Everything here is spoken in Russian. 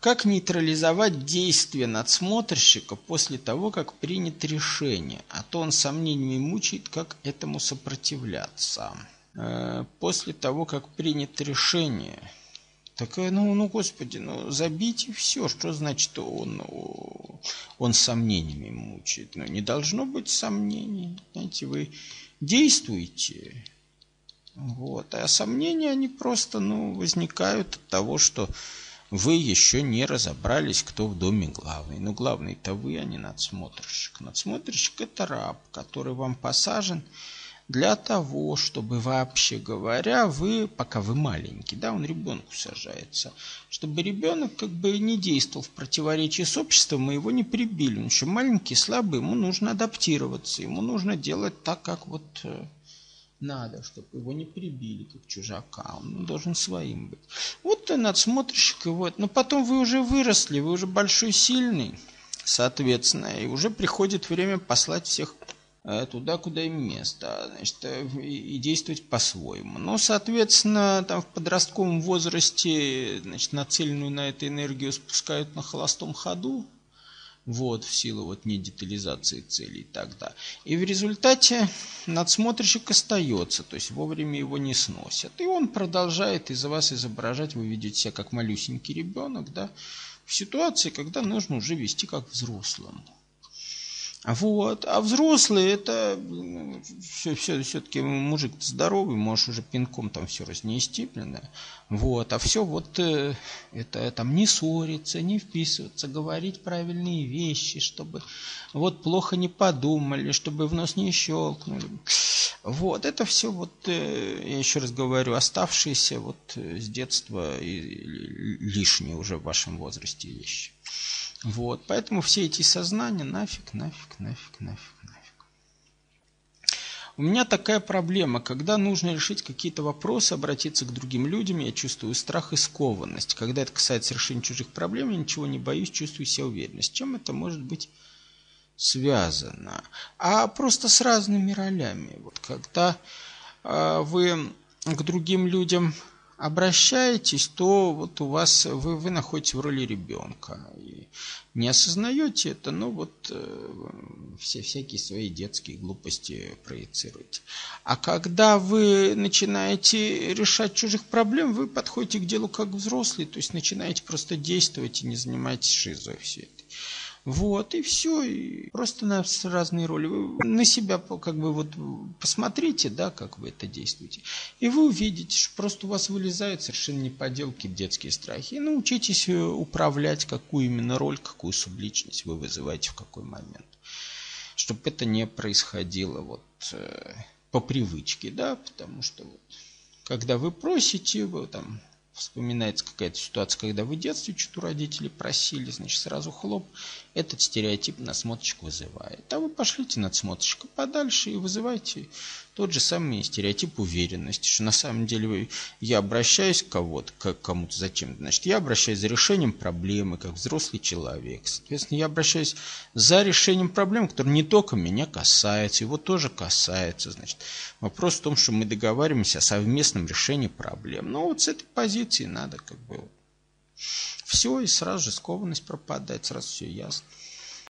Как нейтрализовать действие надсмотрщика после того, как принято решение? А то он сомнениями мучает, как этому сопротивляться. Э, после того, как принято решение. Так, ну, ну, господи, ну, забейте все. Что значит он, он сомнениями мучает? Ну, не должно быть сомнений. Знаете, вы действуете. Вот. А сомнения, они просто, ну, возникают от того, что вы еще не разобрались, кто в доме главный. Но главный-то вы, а не надсмотрщик. Надсмотрщик – это раб, который вам посажен для того, чтобы вообще говоря, вы, пока вы маленький, да, он ребенку сажается, чтобы ребенок как бы не действовал в противоречии с обществом, мы его не прибили. Он еще маленький, слабый, ему нужно адаптироваться, ему нужно делать так, как вот э, надо, чтобы его не прибили, как чужака. Он должен своим быть. Вот ты надсмотрщик, и вот. Но потом вы уже выросли, вы уже большой, сильный, соответственно. И уже приходит время послать всех э, туда, куда им место, значит, э, и действовать по-своему. Но, соответственно, там в подростковом возрасте, значит, нацеленную на эту энергию спускают на холостом ходу, вот, в силу вот недетализации целей тогда. И в результате надсмотрщик остается, то есть вовремя его не сносят. И он продолжает из-за вас изображать, вы видите себя как малюсенький ребенок, да, в ситуации, когда нужно уже вести как взрослому. Вот. А взрослые это все, все, все-таки мужик здоровый, можешь уже пинком там все разнести, блин, Вот. А все вот э, это там не ссориться, не вписываться, говорить правильные вещи, чтобы вот плохо не подумали, чтобы в нос не щелкнули. Вот. Это все вот, э, я еще раз говорю, оставшиеся вот э, с детства и лишние уже в вашем возрасте вещи. Вот, поэтому все эти сознания нафиг, нафиг, нафиг, нафиг, нафиг. У меня такая проблема, когда нужно решить какие-то вопросы, обратиться к другим людям, я чувствую страх и скованность. Когда это касается решения чужих проблем, я ничего не боюсь, чувствую себя уверенность. Чем это может быть связано? А просто с разными ролями. Вот когда э, вы к другим людям обращаетесь, то вот у вас вы, вы находитесь в роли ребенка. И не осознаете это, но вот э, все всякие свои детские глупости проецируете. А когда вы начинаете решать чужих проблем, вы подходите к делу как взрослый, то есть начинаете просто действовать и не занимаетесь шизой все это. Вот, и все. И просто на разные роли. Вы на себя как бы вот посмотрите, да, как вы это действуете. И вы увидите, что просто у вас вылезают совершенно не поделки детские страхи. И научитесь э, управлять, какую именно роль, какую субличность вы вызываете в какой момент. Чтобы это не происходило вот э, по привычке, да, потому что вот, когда вы просите, вы там вспоминается какая-то ситуация, когда вы в детстве что-то у просили, значит, сразу хлоп, этот стереотип надсмотрщик вызывает. А вы пошлите надсмотрщика подальше и вызывайте тот же самый стереотип уверенности, что на самом деле я обращаюсь к кого-то, к кому-то зачем Значит, я обращаюсь за решением проблемы, как взрослый человек. Соответственно, я обращаюсь за решением проблем, которые не только меня касаются, его тоже касается. Значит, вопрос в том, что мы договариваемся о совместном решении проблем. Но вот с этой позиции надо как бы все, и сразу же скованность пропадает, сразу все ясно.